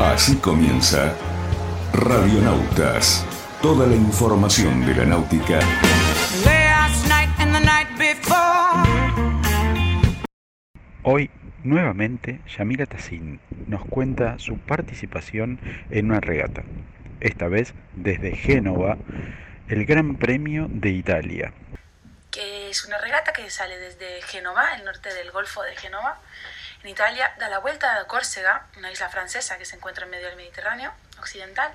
Así comienza Radionautas. Toda la información de la náutica. Hoy, nuevamente, Yamila Tassin nos cuenta su participación en una regata, esta vez desde Génova, el Gran Premio de Italia. Que es una regata que sale desde Génova, el norte del Golfo de Génova, en Italia, da la vuelta a Córcega, una isla francesa que se encuentra en medio del Mediterráneo occidental.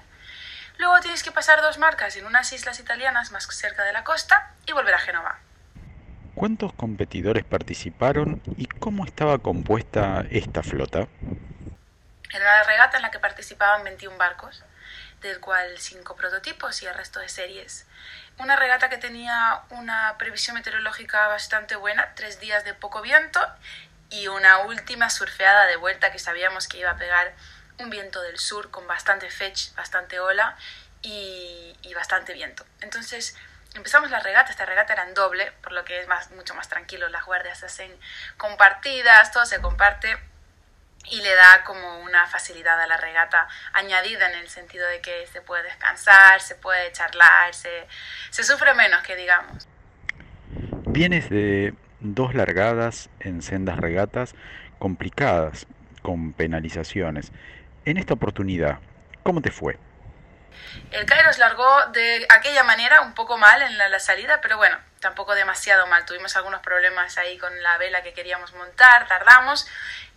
Luego tienes que pasar dos marcas en unas islas italianas más cerca de la costa y volver a Génova. ¿Cuántos competidores participaron y cómo estaba compuesta esta flota? Era una regata en la que participaban 21 barcos, del cual 5 prototipos y el resto de series. Una regata que tenía una previsión meteorológica bastante buena, tres días de poco viento y una última surfeada de vuelta que sabíamos que iba a pegar un viento del sur con bastante fetch, bastante ola y, bastante viento. Entonces empezamos la regata, esta regata era en doble, por lo que es más, mucho más tranquilo, las guardias se hacen compartidas, todo se comparte y le da como una facilidad a la regata añadida en el sentido de que se puede descansar, se puede charlar, se, se sufre menos que digamos. Vienes de dos largadas en sendas regatas complicadas, con penalizaciones. En esta oportunidad, ¿cómo te fue? El Kairos largó de aquella manera un poco mal en la, la, salida, pero bueno, tampoco demasiado mal. Tuvimos algunos problemas ahí con la vela que queríamos montar, tardamos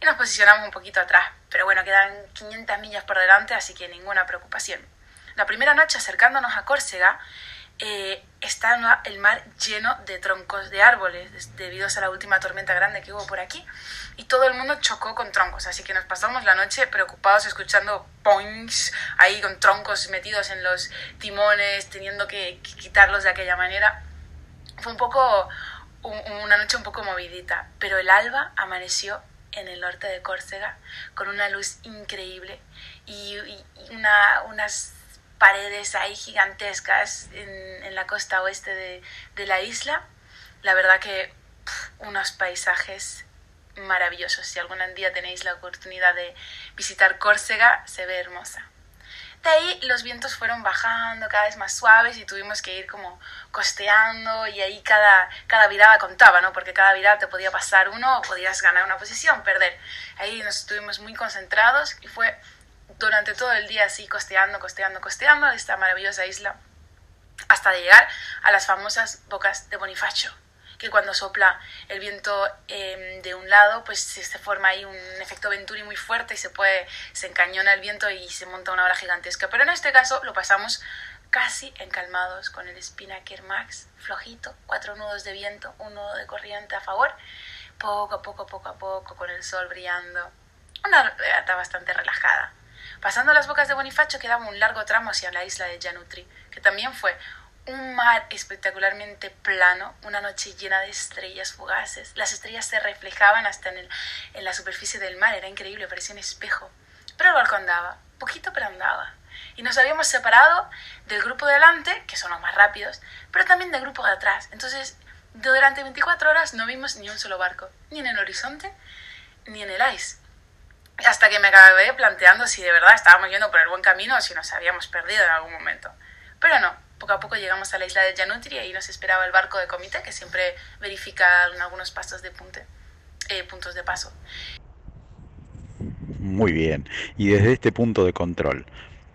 y nos posicionamos un poquito atrás. Pero bueno, quedan 500 millas por delante, así que ninguna preocupación. La primera noche acercándonos a Córcega, eh, está el mar lleno de troncos de árboles debido a la última tormenta grande que hubo por aquí y todo el mundo chocó con troncos así que nos pasamos la noche preocupados escuchando points ahí con troncos metidos en los timones teniendo que, quitarlos de aquella manera. Fue un poco un, una noche un poco movidita pero el alba amaneció en el norte de Córcega con una luz increíble y, y una, unas paredes ahí gigantescas en, en la costa oeste de, de, la isla. La verdad que pff, unos paisajes maravillosos. Si algún día tenéis la oportunidad de visitar Córcega, se ve hermosa. De ahí los vientos fueron bajando cada vez más suaves y tuvimos que ir como costeando y ahí cada, cada virada contaba, ¿no? Porque cada virada te podía pasar uno o podías ganar una posición, perder. Ahí nos estuvimos muy concentrados y fue durante todo el día así costeando, costeando, costeando esta maravillosa isla hasta llegar a las famosas bocas de Bonifacio, que cuando sopla el viento eh, de un lado, pues se, forma ahí un efecto venturi muy fuerte y se puede, se encañona el viento y se monta una ola gigantesca. Pero en este caso lo pasamos casi encalmados con el Spinnaker Max, flojito, cuatro nudos de viento, un nudo de corriente a favor, poco a poco, poco a poco, con el sol brillando. Una regata bastante relajada. Pasando las bocas de Bonifacio quedaba un largo tramo hacia la isla de Janutri, que también fue un mar espectacularmente plano, una noche llena de estrellas fugaces. Las estrellas se reflejaban hasta en, el, en la superficie del mar, era increíble, parecía un espejo. Pero el barco andaba, poquito pero andaba. Y nos habíamos separado del grupo de delante, que son los más rápidos, pero también del grupo de atrás. Entonces, durante 24 horas no vimos ni un solo barco, ni en el horizonte, ni en el ice hasta que me acabé planteando si de verdad estábamos yendo por el buen camino o si nos habíamos perdido en algún momento. Pero no, poco a poco llegamos a la isla de Janutri y nos esperaba el barco de comité que siempre verifica algunos pasos de punte, eh, puntos de paso. Muy bien, y desde este punto de control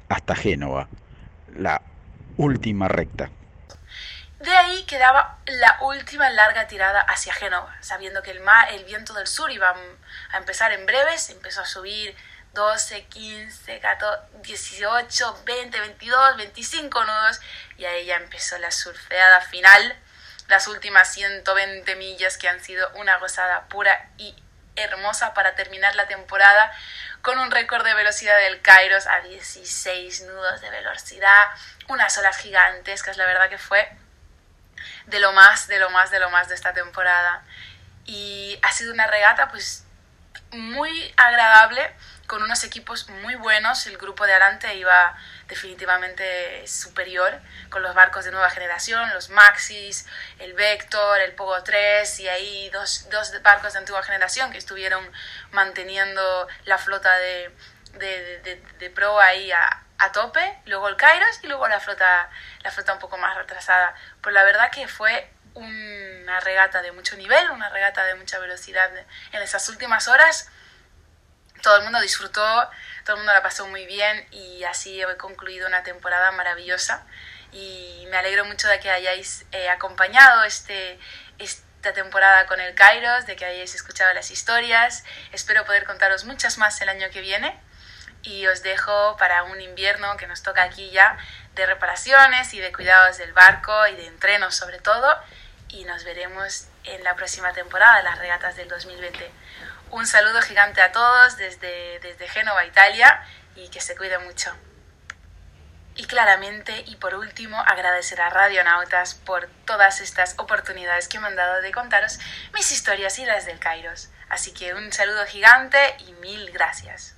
hasta Génova, la última recta. Ahí quedaba la última larga tirada hacia Génova, sabiendo que el, mar, el viento del sur iba a empezar en breves, empezó a subir 12, 15, 14, 18, 20, 22, 25 nudos y ahí ya empezó la surfeada final, las últimas 120 millas que han sido una gozada pura y hermosa para terminar la temporada con un récord de velocidad del Kairos a 16 nudos de velocidad, unas olas gigantescas, la verdad que fue de lo más, de lo más, de lo más de esta temporada. Y ha sido una regata pues muy agradable, con unos equipos muy buenos. El grupo de adelante iba definitivamente superior, con los barcos de nueva generación, los Maxis, el Vector, el Pogo 3 y ahí dos, dos barcos de antigua generación que estuvieron manteniendo la flota de, de, de, de pro ahí a, a, tope, luego el Kairos y luego la flota, la flota un poco más retrasada. Pues la verdad que fue una regata de mucho nivel, una regata de mucha velocidad en esas últimas horas. Todo el mundo disfrutó, todo el mundo la pasó muy bien y así he concluido una temporada maravillosa y me alegro mucho de que hayáis eh, acompañado este, esta temporada con el Kairos, de que hayáis escuchado las historias. Espero poder contaros muchas más el año que viene y os dejo para un invierno que nos toca aquí ya de reparaciones y de cuidados del barco y de entrenos sobre todo y nos veremos en la próxima temporada de las regatas del 2020. Un saludo gigante a todos desde, desde Génova, Italia y que se cuiden mucho. Y claramente, y por último, agradecer a Radionautas por todas estas oportunidades que me han dado de contaros mis historias y las del Kairos. Así que un saludo gigante y mil gracias.